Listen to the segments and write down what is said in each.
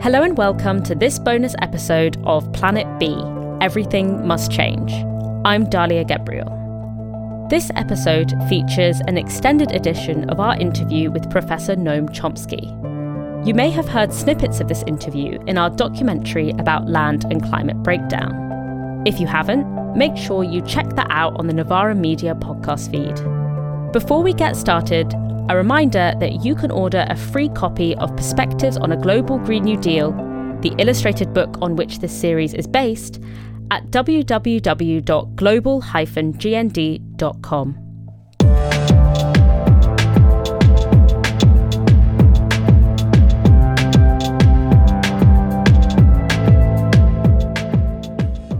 Hello and welcome to this bonus episode of Planet B Everything Must Change. I'm Dalia Gebrial. This episode features an extended edition of our interview with Professor Noam Chomsky. You may have heard snippets of this interview in our documentary about land and climate breakdown. If you haven't, make sure you check that out on the Novara Media podcast feed. Before we get started, a reminder that you can order a free copy of Perspectives on a Global Green New Deal, the illustrated book on which this series is based, at www.global-gnd.com.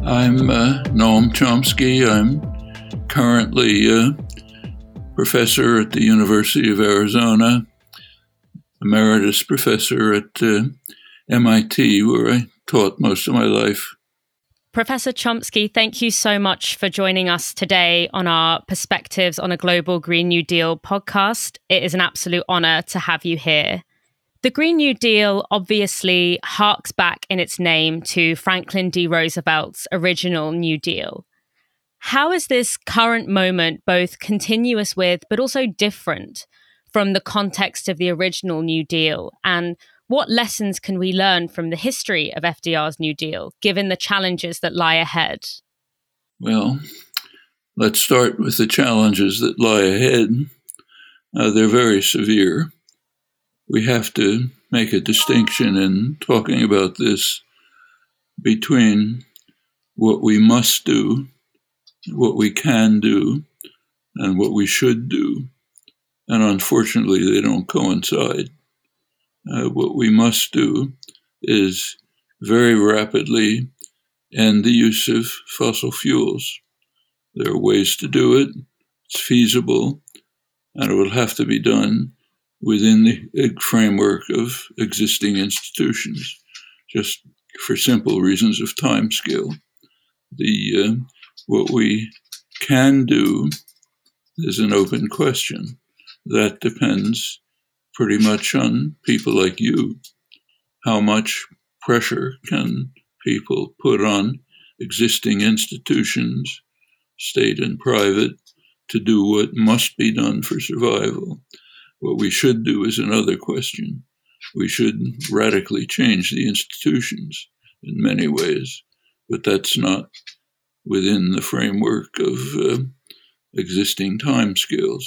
I'm uh, Noam Chomsky. I'm currently uh, professor at the University of Arizona, emeritus professor at uh, MIT, where I taught most of my life. Professor Chomsky, thank you so much for joining us today on our Perspectives on a Global Green New Deal podcast. It is an absolute honor to have you here. The Green New Deal obviously harks back in its name to Franklin D. Roosevelt's original New Deal. How is this current moment both continuous with, but also different from the context of the original New Deal? And what lessons can we learn from the history of FDR's New Deal, given the challenges that lie ahead? Well, let's start with the challenges that lie ahead. Uh, they're very severe. We have to make a distinction in talking about this between what we must do what we can do and what we should do. And unfortunately, they don't coincide. Uh, what we must do is very rapidly end the use of fossil fuels. There are ways to do it, it's feasible, and it will have to be done within the framework of existing institutions, just for simple reasons of time scale. The uh, what we can do is an open question. That depends pretty much on people like you. How much pressure can people put on existing institutions, state and private, to do what must be done for survival? What we should do is another question. We should radically change the institutions in many ways, but that's not within the framework of uh, existing timescales.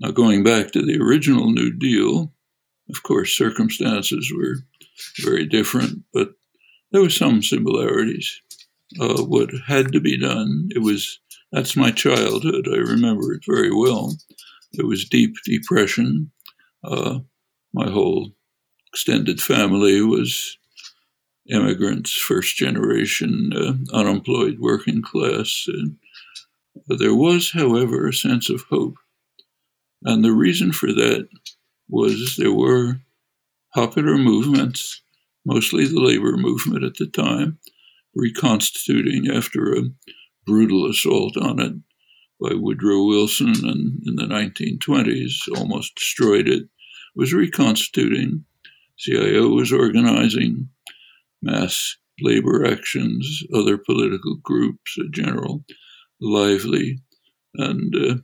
Now, going back to the original New Deal, of course, circumstances were very different, but there were some similarities. Uh, what had to be done, it was that's my childhood. I remember it very well. There was deep depression. Uh, my whole extended family was immigrants, first generation, uh, unemployed working class. And there was, however, a sense of hope. And the reason for that was there were popular movements, mostly the labor movement at the time, reconstituting after a brutal assault on it by Woodrow Wilson and in the 1920s, almost destroyed it, was reconstituting. CIO was organizing mass labor actions, other political groups, a general lively and uh,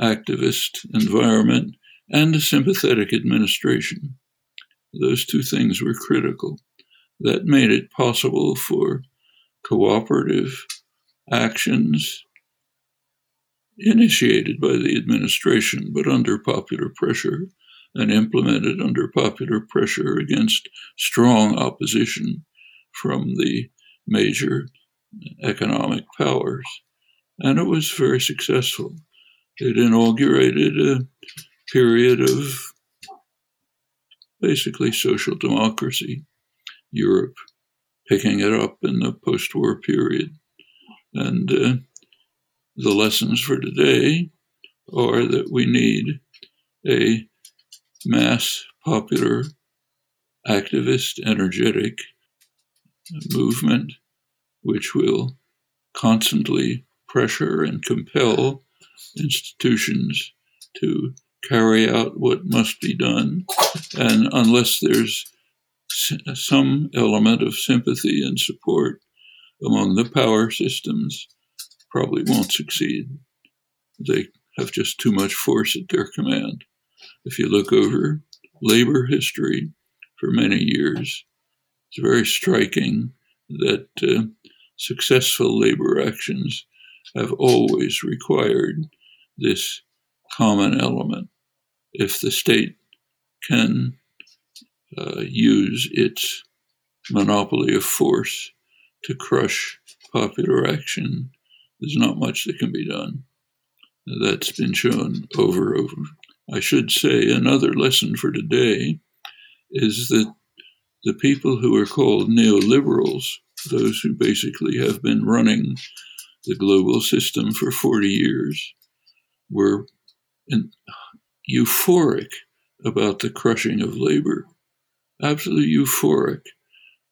activist environment, and a sympathetic administration. Those two things were critical. That made it possible for cooperative actions initiated by the administration, but under popular pressure and implemented under popular pressure against strong opposition from the major economic powers. And it was very successful. It inaugurated a period of basically social democracy, Europe picking it up in the post war period. And uh, the lessons for today are that we need a mass, popular, activist, energetic movement which will constantly pressure and compel institutions to carry out what must be done. And unless there's some element of sympathy and support among the power systems probably won't succeed. They have just too much force at their command. If you look over labor history for many years, it's very striking that uh, successful labor actions have always required this common element. If the state can uh, use its monopoly of force to crush popular action, there's not much that can be done. That's been shown over and over. I should say another lesson for today is that the people who are called neoliberals, those who basically have been running the global system for 40 years, were euphoric about the crushing of labor. Absolutely euphoric.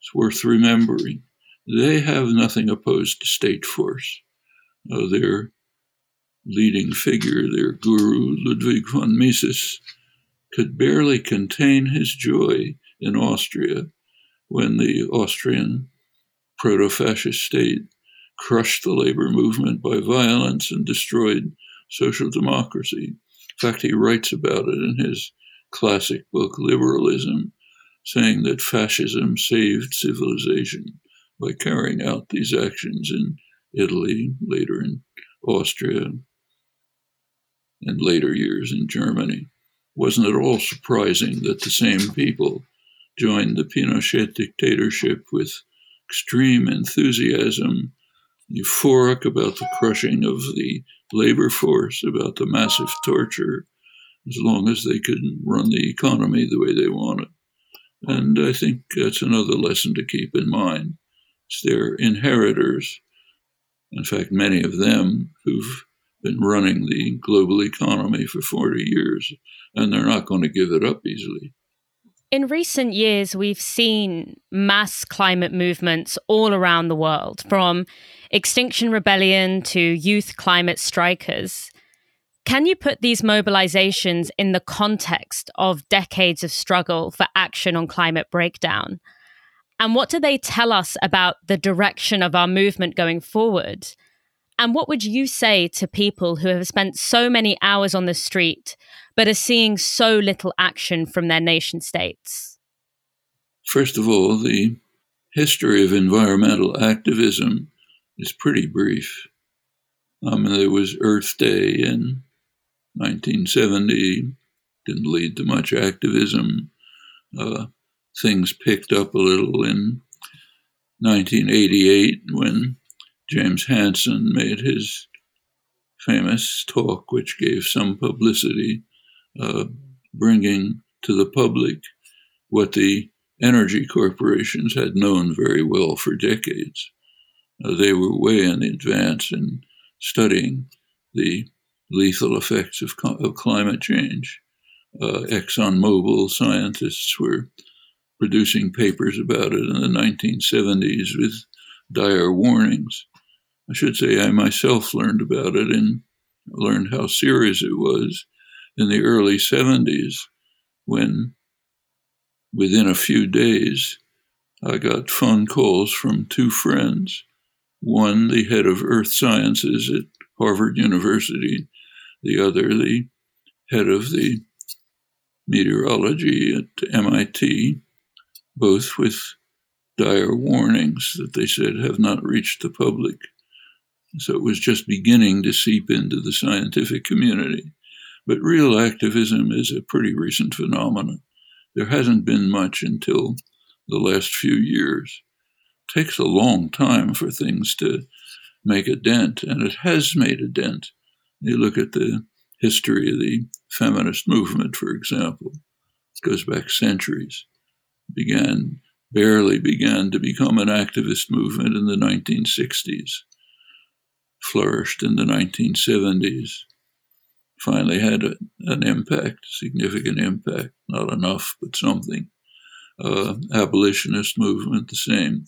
It's worth remembering. They have nothing opposed to state force. Uh, their leading figure, their guru, Ludwig von Mises, could barely contain his joy in Austria when the Austrian proto fascist state crushed the labor movement by violence and destroyed social democracy. In fact, he writes about it in his classic book, Liberalism, saying that fascism saved civilization by carrying out these actions in Italy, later in Austria, and later years in Germany. Wasn't it all surprising that the same people joined the Pinochet dictatorship with extreme enthusiasm, euphoric about the crushing of the labor force, about the massive torture, as long as they could run the economy the way they wanted. And I think that's another lesson to keep in mind. It's their inheritors, in fact, many of them who've been running the global economy for 40 years, and they're not going to give it up easily. In recent years, we've seen mass climate movements all around the world, from Extinction Rebellion to youth climate strikers. Can you put these mobilizations in the context of decades of struggle for action on climate breakdown? And what do they tell us about the direction of our movement going forward? And what would you say to people who have spent so many hours on the street but are seeing so little action from their nation states? First of all, the history of environmental activism is pretty brief. Um, there was Earth Day in 1970, didn't lead to much activism. Uh, things picked up a little in 1988 when James Hansen made his famous talk, which gave some publicity uh, bringing to the public what the energy corporations had known very well for decades. Uh, they were way in advance in studying the lethal effects of, of climate change. Uh, ExxonMobil scientists were producing papers about it in the 1970s with dire warnings. I should say I myself learned about it and learned how serious it was in the early 70s when within a few days I got phone calls from two friends. One, the head of earth sciences at Harvard University, the other, the head of the meteorology at MIT, both with dire warnings that they said have not reached the public. So it was just beginning to seep into the scientific community. But real activism is a pretty recent phenomenon. There hasn't been much until the last few years. It takes a long time for things to make a dent, and it has made a dent. You look at the history of the feminist movement, for example, it goes back centuries. Began barely began to become an activist movement in the 1960s, flourished in the 1970s, finally had a, an impact, significant impact, not enough, but something. Uh, abolitionist movement, the same.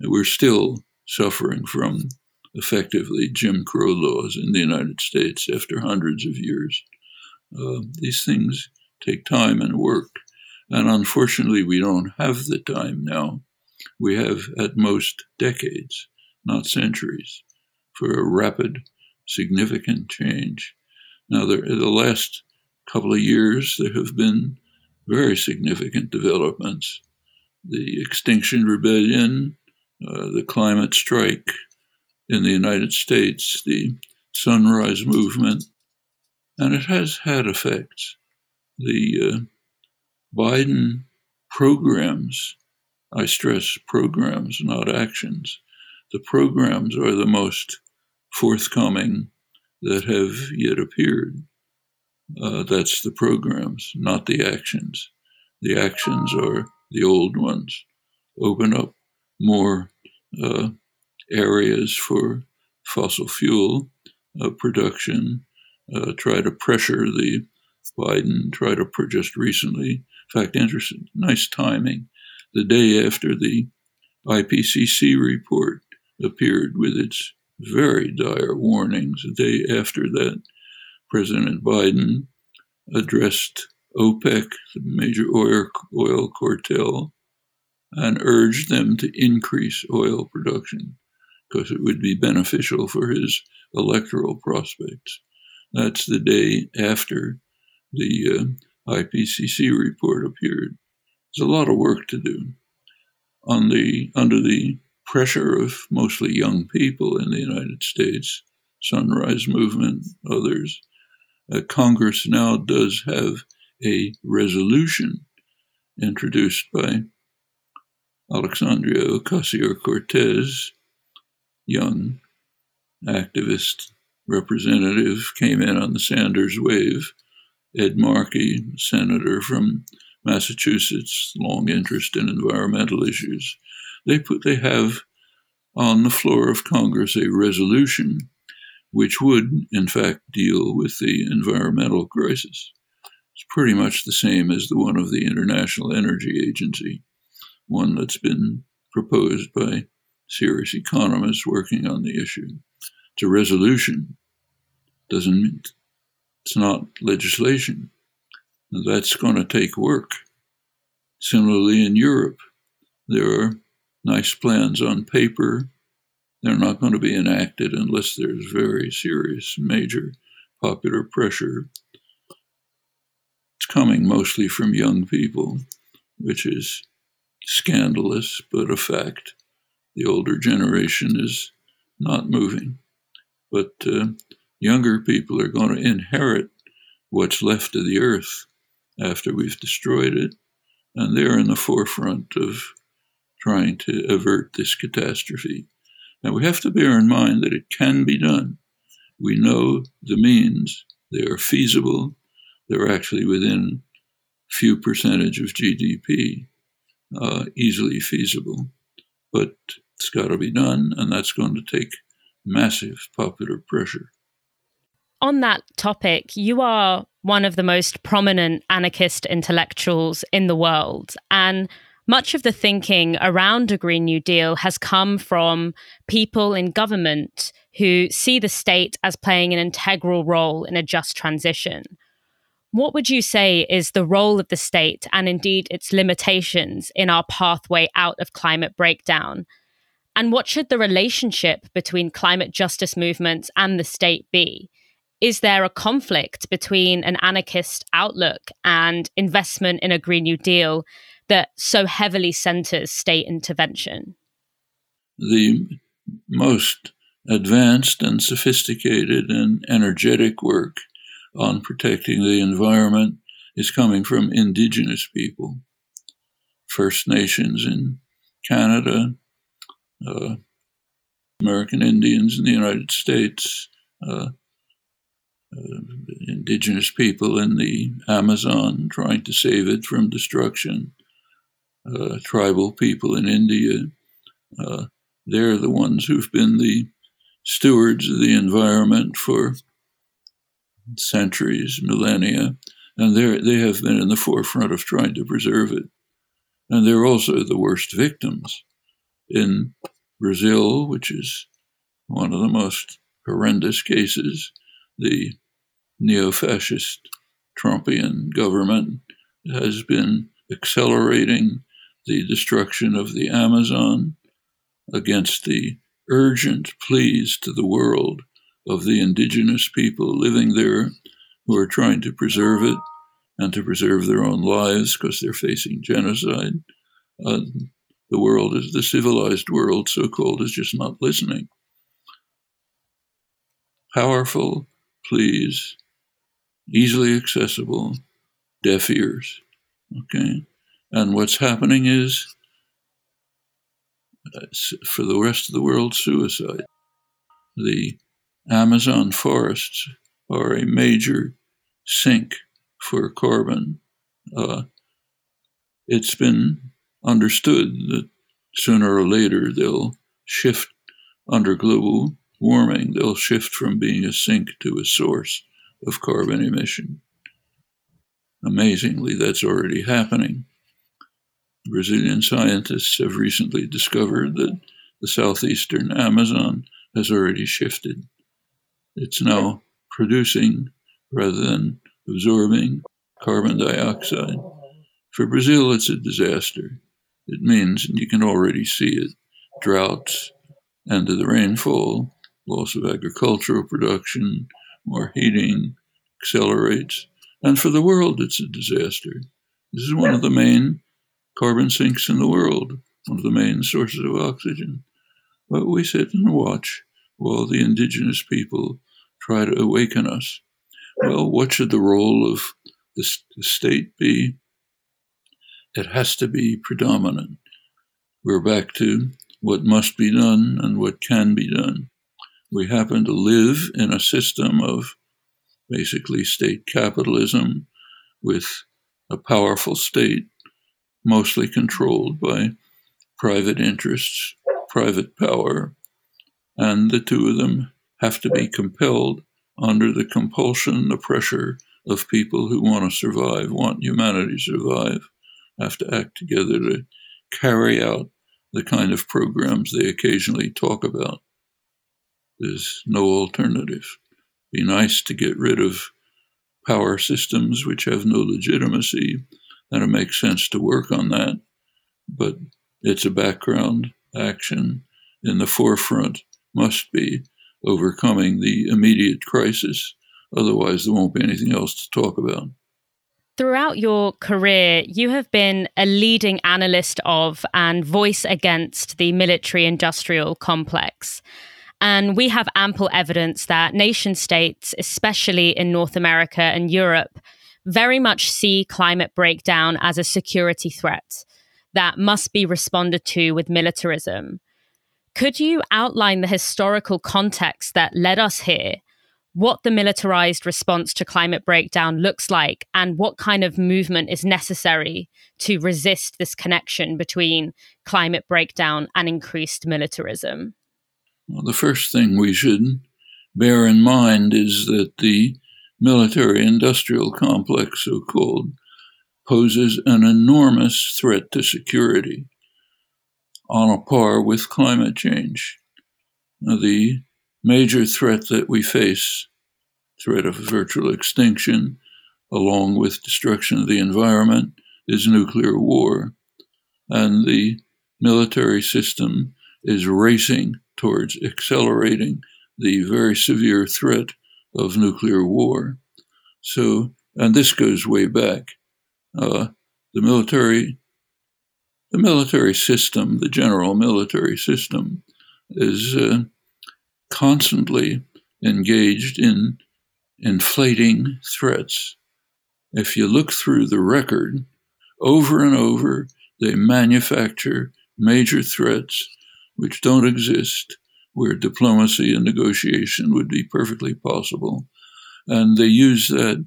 We're still suffering from effectively Jim Crow laws in the United States after hundreds of years. Uh, these things take time and work. And unfortunately, we don't have the time now. We have at most decades, not centuries, for a rapid, significant change. Now, there, the last couple of years, there have been very significant developments. The Extinction Rebellion, uh, the climate strike in the United States, the Sunrise Movement, and it has had effects. The uh, Biden programs, I stress programs, not actions, the programs are the most forthcoming that have yet appeared. Uh, that's the programs, not the actions. The actions are the old ones. Open up more uh, areas for fossil fuel uh, production, uh, try to pressure the Biden, try to just recently, in fact, interesting, nice timing, the day after the IPCC report appeared with its very dire warnings, the day after that, President Biden addressed OPEC, the major oil, oil cartel, and urged them to increase oil production because it would be beneficial for his electoral prospects. That's the day after the uh, IPCC report appeared. There's a lot of work to do. On the under the pressure of mostly young people in the United States, Sunrise Movement, others, uh, Congress now does have a resolution introduced by Alexandria Ocasio Cortez, young activist representative, came in on the Sanders wave. Ed Markey, senator from Massachusetts, long interest in environmental issues. They put they have on the floor of Congress a resolution which would, in fact, deal with the environmental crisis. It's pretty much the same as the one of the International Energy Agency, one that's been proposed by serious economists working on the issue. It's a resolution. Doesn't mean it's not legislation. That's going to take work. Similarly, in Europe, there are nice plans on paper. They're not going to be enacted unless there's very serious, major popular pressure. It's coming mostly from young people, which is scandalous, but a fact. The older generation is not moving. But uh, younger people are going to inherit what's left of the earth after we've destroyed it. And they're in the forefront of trying to avert this catastrophe. Now, we have to bear in mind that it can be done. We know the means, they are feasible, they're actually within a few percentage of GDP, uh, easily feasible. But it's got to be done, and that's going to take massive popular pressure. On that topic, you are one of the most prominent anarchist intellectuals in the world. And much of the thinking around a Green New Deal has come from people in government who see the state as playing an integral role in a just transition. What would you say is the role of the state and indeed its limitations in our pathway out of climate breakdown? And what should the relationship between climate justice movements and the state be? Is there a conflict between an anarchist outlook and investment in a Green New Deal that so heavily centers state intervention? The most advanced and sophisticated and energetic work on protecting the environment is coming from indigenous people, First Nations in Canada, uh, American Indians in the United States, uh, uh, indigenous people in the Amazon trying to save it from destruction, uh, tribal people in India. Uh, they're the ones who've been the stewards of the environment for centuries, millennia, and they they have been in the forefront of trying to preserve it. And they're also the worst victims in Brazil, which is one of the most horrendous cases. The neo fascist Trumpian government has been accelerating the destruction of the Amazon, against the urgent pleas to the world of the indigenous people living there who are trying to preserve it and to preserve their own lives because they're facing genocide. Uh, the world is the civilized world, so called, is just not listening. Powerful pleas, easily accessible, deaf ears. Okay? And what's happening is, for the rest of the world, suicide. The Amazon forests are a major sink for carbon. Uh, it's been understood that sooner or later they'll shift under global warming, they'll shift from being a sink to a source of carbon emission. Amazingly, that's already happening. Brazilian scientists have recently discovered that the southeastern Amazon has already shifted. It's now producing rather than absorbing carbon dioxide. For Brazil, it's a disaster. It means, and you can already see it, droughts, end of the rainfall, loss of agricultural production, more heating, accelerates. And for the world, it's a disaster. This is one of the main carbon sinks in the world, one of the main sources of oxygen. But we sit and watch while the indigenous people try to awaken us. Well, what should the role of the, state be? It has to be predominant. We're back to what must be done and what can be done. We happen to live in a system of basically state capitalism with a powerful state, mostly controlled by private interests, private power, and the two of them have to be compelled under the compulsion, the pressure of people who want to survive, want humanity to survive, have to act together to carry out the kind of programs they occasionally talk about. There's no alternative. Be nice to get rid of power systems which have no legitimacy, and it makes sense to work on that. But it's a background action. In the forefront must be overcoming the immediate crisis. Otherwise, there won't be anything else to talk about. Throughout your career, you have been a leading analyst of and voice against the military industrial complex. And we have ample evidence that nation states, especially in North America and Europe, very much see climate breakdown as a security threat that must be responded to with militarism. Could you outline the historical context that led us here, what the militarized response to climate breakdown looks like, and what kind of movement is necessary to resist this connection between climate breakdown and increased militarism? Well, the first thing we should bear in mind is that the military industrial complex, so called, poses an enormous threat to security on a par with climate change. Now, the major threat that we face, threat of virtual extinction, along with destruction of the environment, is nuclear war. And the military system is racing towards accelerating the very severe threat of nuclear war. So, and this goes way back. Uh, the military the military system, the general military system, is uh, constantly engaged in inflating threats. If you look through the record, over and over, they manufacture major threats which don't exist, where diplomacy and negotiation would be perfectly possible. And they use that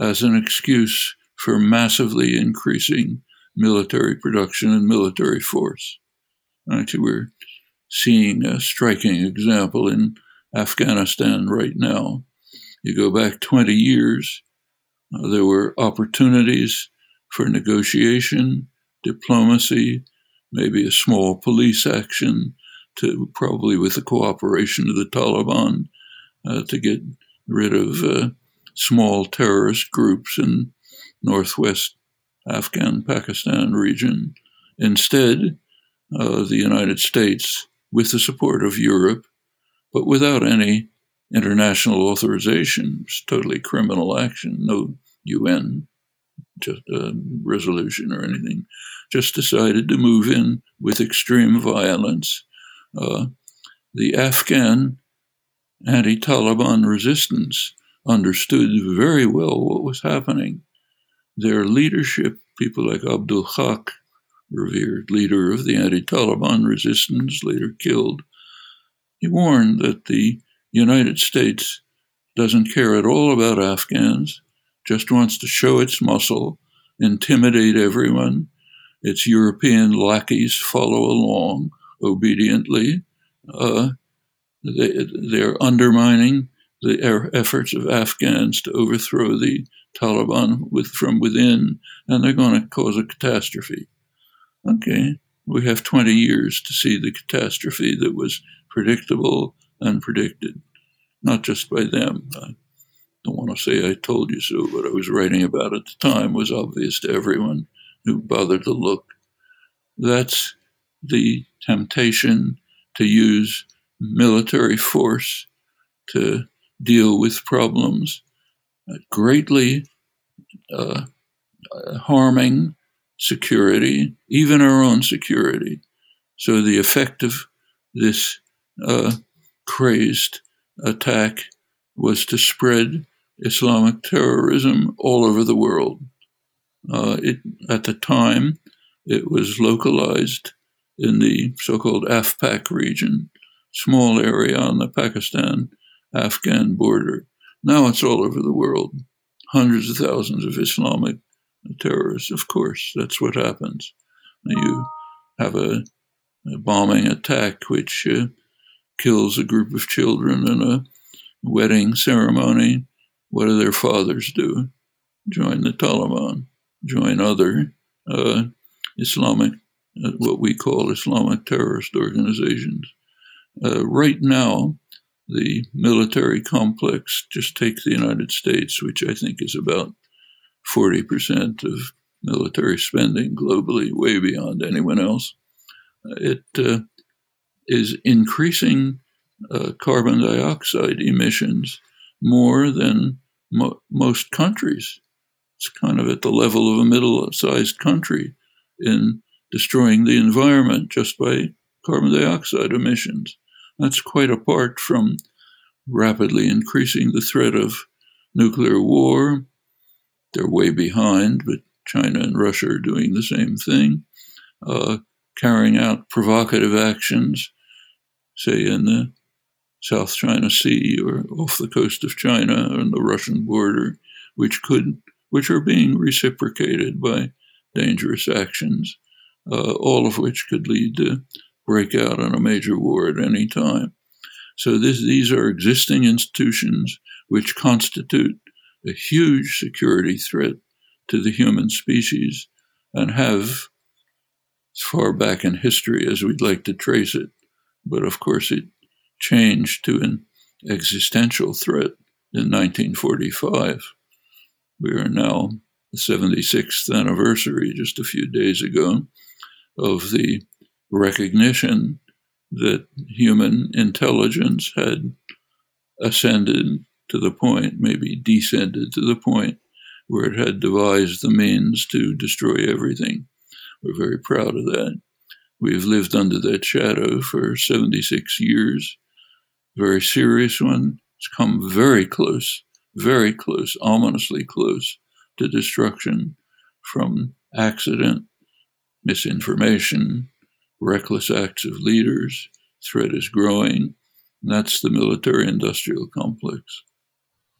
as an excuse for massively increasing military production and military force. Actually, we're seeing a striking example in Afghanistan right now. You go back 20 years, uh, there were opportunities for negotiation, diplomacy, maybe a small police action, to probably with the cooperation of the Taliban, uh, to get rid of uh, small terrorist groups in northwest Afghan Pakistan region. Instead, uh, the United States, with the support of Europe, but without any international authorization, it's totally criminal action, no UN just, uh, resolution or anything, just decided to move in with extreme violence. Uh, the Afghan anti Taliban resistance understood very well what was happening. Their leadership, people like Abdul Haq, revered leader of the anti Taliban resistance, later killed, he warned that the United States doesn't care at all about Afghans, just wants to show its muscle, intimidate everyone. Its European lackeys follow along obediently. Uh, they, they're undermining the efforts of Afghans to overthrow the Taliban with, from within, and they're going to cause a catastrophe. Okay, we have 20 years to see the catastrophe that was predictable and predicted, not just by them. I don't want to say I told you so, but I was writing about at the time was obvious to everyone who bothered to look. That's the temptation to use military force to deal with problems, uh, greatly uh, harming security, even our own security. So the effect of this uh, crazed attack was to spread Islamic terrorism all over the world. Uh, it, at the time, it was localized in the so called AFPAC region, small area on the Pakistan Afghan border. Now it's all over the world. Hundreds of thousands of Islamic terrorists, of course. That's what happens. You have a, a bombing attack which uh, kills a group of children in a wedding ceremony. What do their fathers do? Join the Taliban, join other uh, Islamic, uh, what we call Islamic terrorist organizations. Uh, right now, the military complex, just take the United States, which I think is about 40% of military spending globally, way beyond anyone else. It uh, is increasing uh, carbon dioxide emissions more than mo- most countries. It's kind of at the level of a middle sized country in destroying the environment just by carbon dioxide emissions. That's quite apart from rapidly increasing the threat of nuclear war. They're way behind, but China and Russia are doing the same thing, uh, carrying out provocative actions, say in the South China Sea or off the coast of China on the Russian border, which could, which are being reciprocated by dangerous actions, Uh, all of which could lead to break out on a major war at any time. So this, these are existing institutions which constitute a huge security threat to the human species and have as far back in history as we'd like to trace it. But of course, it changed to an existential threat in 1945. We are now the 76th anniversary, just a few days ago, of the recognition that human intelligence had ascended to the point, maybe descended to the point, where it had devised the means to destroy everything. We're very proud of that. We've lived under that shadow for 76 years. Very serious one. It's come very close, very close, ominously close to destruction from accident, misinformation, reckless acts of leaders. Threat is growing. that's the military industrial complex.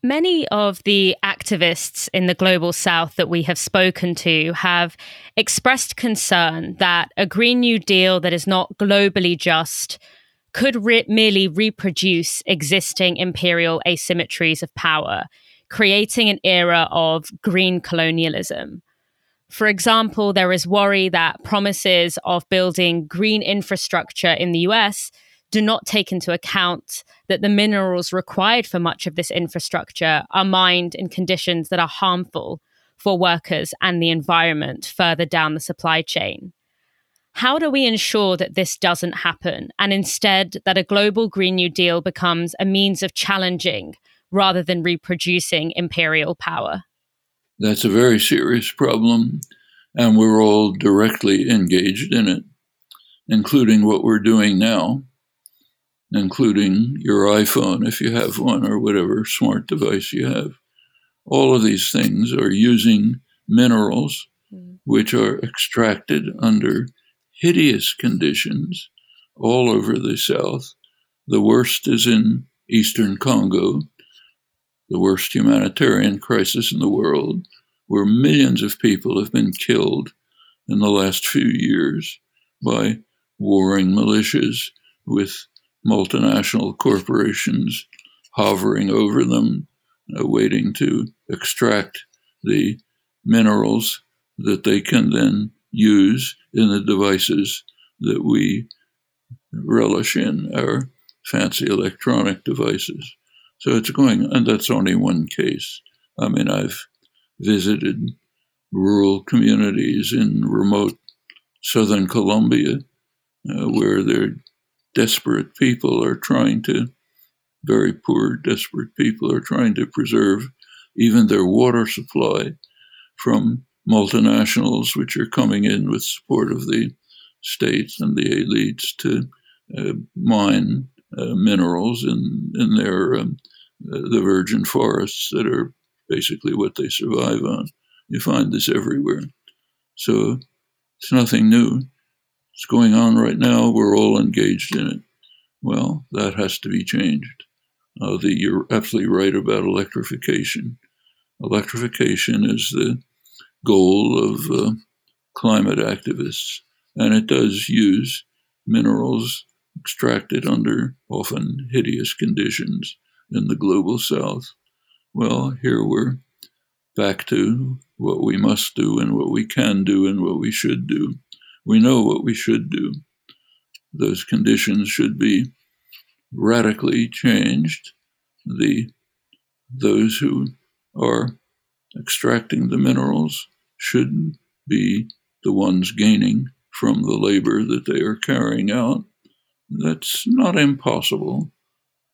Many of the activists in the global south that we have spoken to have expressed concern that a Green New Deal that is not globally just could re- merely reproduce existing imperial asymmetries of power, creating an era of green colonialism. For example, there is worry that promises of building green infrastructure in the US do not take into account that the minerals required for much of this infrastructure are mined in conditions that are harmful for workers and the environment further down the supply chain. How do we ensure that this doesn't happen and instead that a global Green New Deal becomes a means of challenging rather than reproducing imperial power? That's a very serious problem, and we're all directly engaged in it, including what we're doing now, including your iPhone if you have one or whatever smart device you have. All of these things are using minerals mm. which are extracted under hideous conditions all over the South. The worst is in eastern Congo, the worst humanitarian crisis in the world, where millions of people have been killed in the last few years by warring militias with multinational corporations hovering over them, uh, waiting to extract the minerals that they can then use in the devices that we relish in, our fancy electronic devices. So it's going, and that's only one case. I mean, I've visited rural communities in remote southern Colombia uh, where their desperate people are trying to, very poor, desperate people are trying to preserve even their water supply from multinationals which are coming in with support of the states and the elites to uh, mine minerals in in their um, uh, the virgin forests that are basically what they survive on. You find this everywhere. So it's nothing new. It's going on right now. We're all engaged in it. Well, that has to be changed. Uh, the, you're absolutely right about electrification. Electrification is the goal of uh, climate activists, and it does use minerals extracted under often hideous conditions in the global south. Well, here we're back to what we must do and what we can do and what we should do. We know what we should do. Those conditions should be radically changed. The those who are extracting the minerals should be the ones gaining from the labor that they are carrying out. That's not impossible.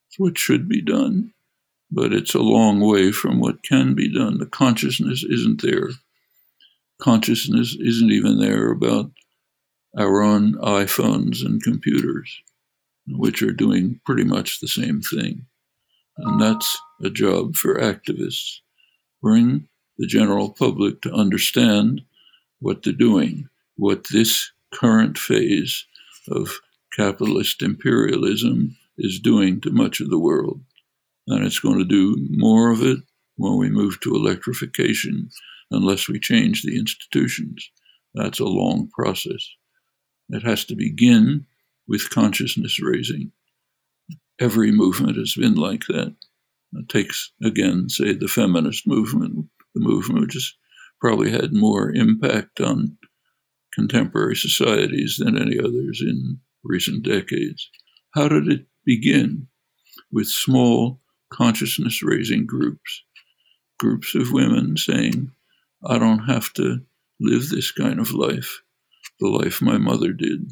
It's what should be done, but it's a long way from what can be done. The consciousness isn't there. Consciousness isn't even there about our own iPhones and computers, which are doing pretty much the same thing. And that's a job for activists. Bring the general public to understand what they're doing, what this current phase of capitalist imperialism is doing to much of the world. And it's going to do more of it when we move to electrification, unless we change the institutions. That's a long process. It has to begin with consciousness raising. Every movement has been like that. It takes, again, say, the feminist movement the movement, which has probably had more impact on contemporary societies than any others in recent decades. How did it begin? With small consciousness raising groups, groups of women saying, I don't have to live this kind of life, the life my mother did.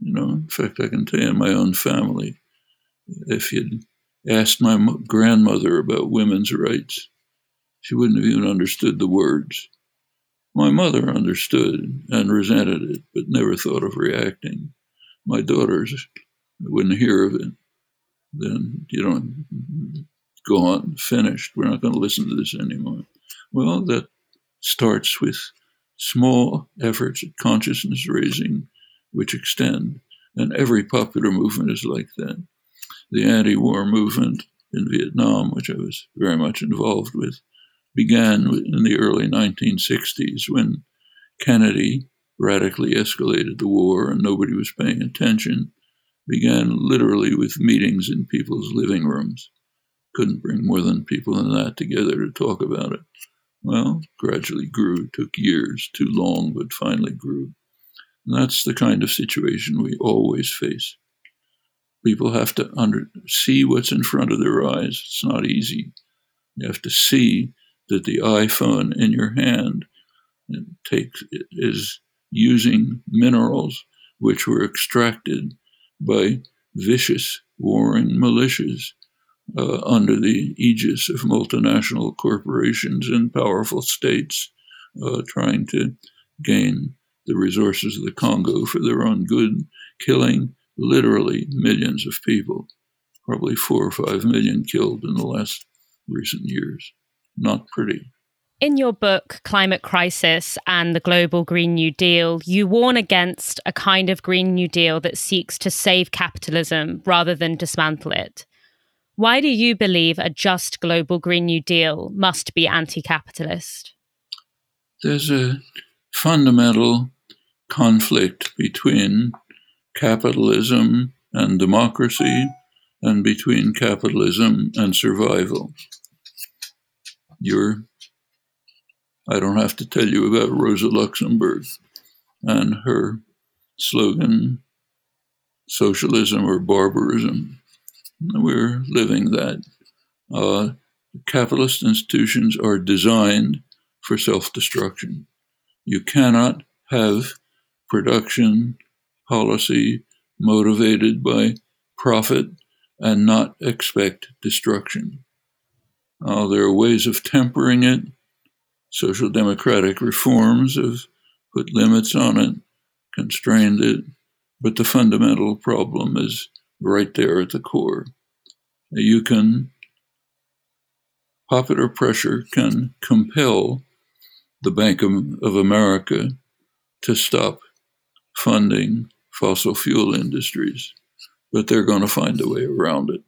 You know, in fact, I can tell you in my own family, if you'd asked my grandmother about women's rights, she wouldn't have even understood the words. My mother understood and resented it, but never thought of reacting. My daughters wouldn't hear of it. Then, you know, go on, finished. We're not going to listen to this anymore. Well, that starts with small efforts at consciousness raising, which extend. And every popular movement is like that. The anti war movement in Vietnam, which I was very much involved with, began in the early 1960s when Kennedy radically escalated the war and nobody was paying attention, began literally with meetings in people's living rooms. Couldn't bring more than people than that together to talk about it. Well, gradually grew, took years, too long, but finally grew. And that's the kind of situation we always face. People have to under, see what's in front of their eyes. It's not easy. You have to see that the iPhone in your hand takes is using minerals which were extracted by vicious warring militias uh, under the aegis of multinational corporations and powerful states uh, trying to gain the resources of the Congo for their own good, killing literally millions of people, probably four or five million killed in the last recent years. Not pretty. In your book, Climate Crisis and the Global Green New Deal, you warn against a kind of Green New Deal that seeks to save capitalism rather than dismantle it. Why do you believe a just global Green New Deal must be anti capitalist? There's a fundamental conflict between capitalism and democracy and between capitalism and survival. You're I don't have to tell you about Rosa Luxemburg and her slogan, socialism or barbarism. We're living that. Uh, capitalist institutions are designed for self destruction. You cannot have production policy motivated by profit and not expect destruction. Uh, there are ways of tempering it social democratic reforms have put limits on it, constrained it, but the fundamental problem is right there at the core. You can, popular pressure can compel the Bank of America to stop funding fossil fuel industries, but they're going to find a way around it.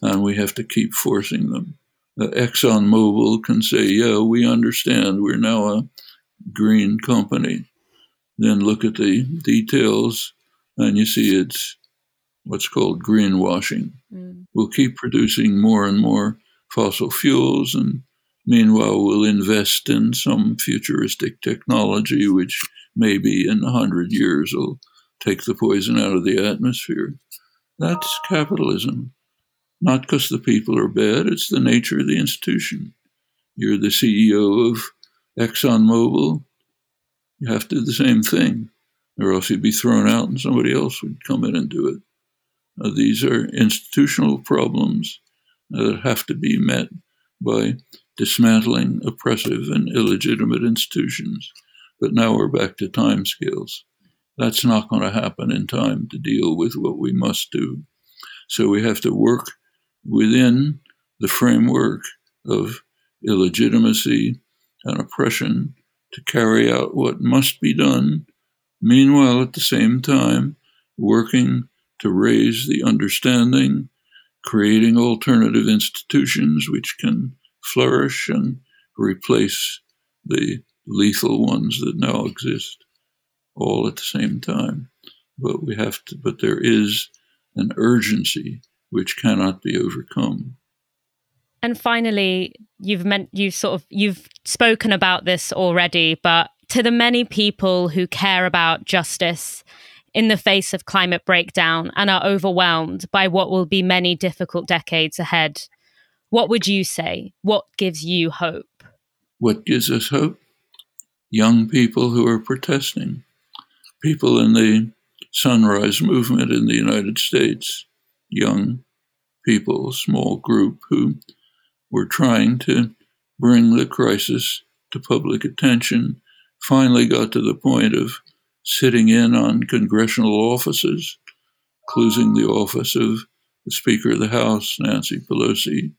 And we have to keep forcing them uh, ExxonMobil can say, yeah, we understand we're now a green company. Then look at the details and you see it's what's called greenwashing. Mm. We'll keep producing more and more fossil fuels and meanwhile we'll invest in some futuristic technology which maybe in a hundred years will take the poison out of the atmosphere. That's capitalism. Not because the people are bad, it's the nature of the institution. You're the CEO of ExxonMobil, you have to do the same thing, or else you'd be thrown out and somebody else would come in and do it. Uh, these are institutional problems that have to be met by dismantling oppressive and illegitimate institutions. But now we're back to timescales. That's not going to happen in time to deal with what we must do. So we have to work within the framework of illegitimacy and oppression to carry out what must be done, meanwhile, at the same time, working to raise the understanding, creating alternative institutions which can flourish and replace the lethal ones that now exist, all at the same time. But we have to, but there is an urgency which cannot be overcome. And finally, you've meant you've sort of you've spoken about this already, but to the many people who care about justice in the face of climate breakdown and are overwhelmed by what will be many difficult decades ahead, what would you say? What gives you hope? What gives us hope? Young people who are protesting, people in the sunrise movement in the United States, young people, small group, who were trying to bring the crisis to public attention, finally got to the point of sitting in on congressional offices, including the office of the Speaker of the House, Nancy Pelosi.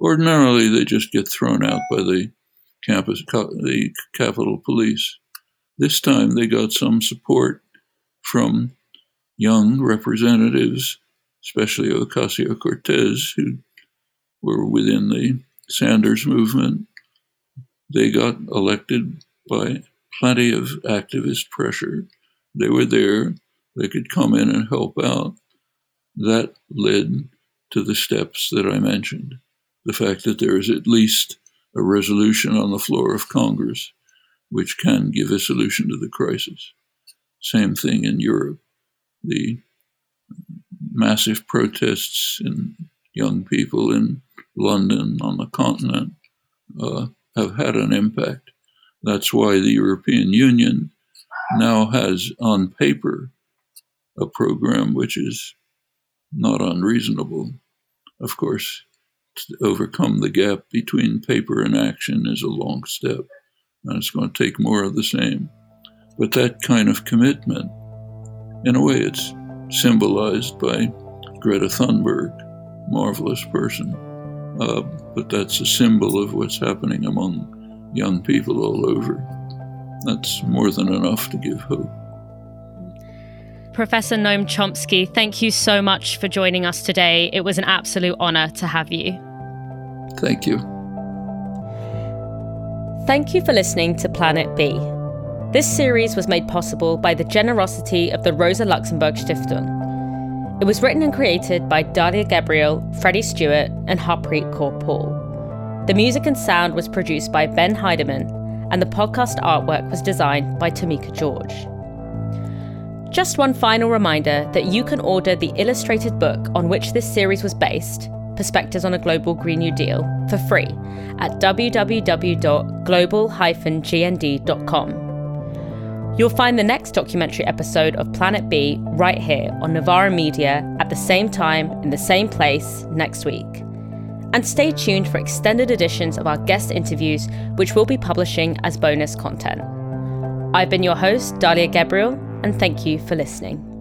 Ordinarily, they just get thrown out by the campus, the Capitol Police. This time, they got some support from young representatives, especially Ocasio Cortez, who were within the Sanders movement. They got elected by plenty of activist pressure. They were there, they could come in and help out. That led to the steps that I mentioned. The fact that there is at least a resolution on the floor of Congress which can give a solution to the crisis. Same thing in Europe. The massive protests in young people in London, on the continent, uh, have had an impact. That's why the European Union now has on paper a program which is not unreasonable. Of course, to overcome the gap between paper and action is a long step, and it's going to take more of the same. But that kind of commitment, in a way, it's symbolized by Greta Thunberg, marvelous person. Uh, but that's a symbol of what's happening among young people all over. That's more than enough to give hope. Professor Noam Chomsky, thank you so much for joining us today. It was an absolute honor to have you. Thank you. Thank you for listening to Planet B. This series was made possible by the generosity of the Rosa Luxemburg Stiftung. It was written and created by Dalia Gebrial, Freddie Stuart, and Harpreet Kaur Paul. The music and sound was produced by Ben Heyderman, and the podcast artwork was designed by Tomekah George. Just one final reminder that you can order the illustrated book on which this series was based, Perspectives on a Global Green New Deal, for free at www.global-gnd.com. You'll find the next documentary episode of Planet B right here on Novara Media at the same time in the same place next week. And stay tuned for extended editions of our guest interviews, which we'll be publishing as bonus content. I've been your host, Dalia Gebrial, and thank you for listening.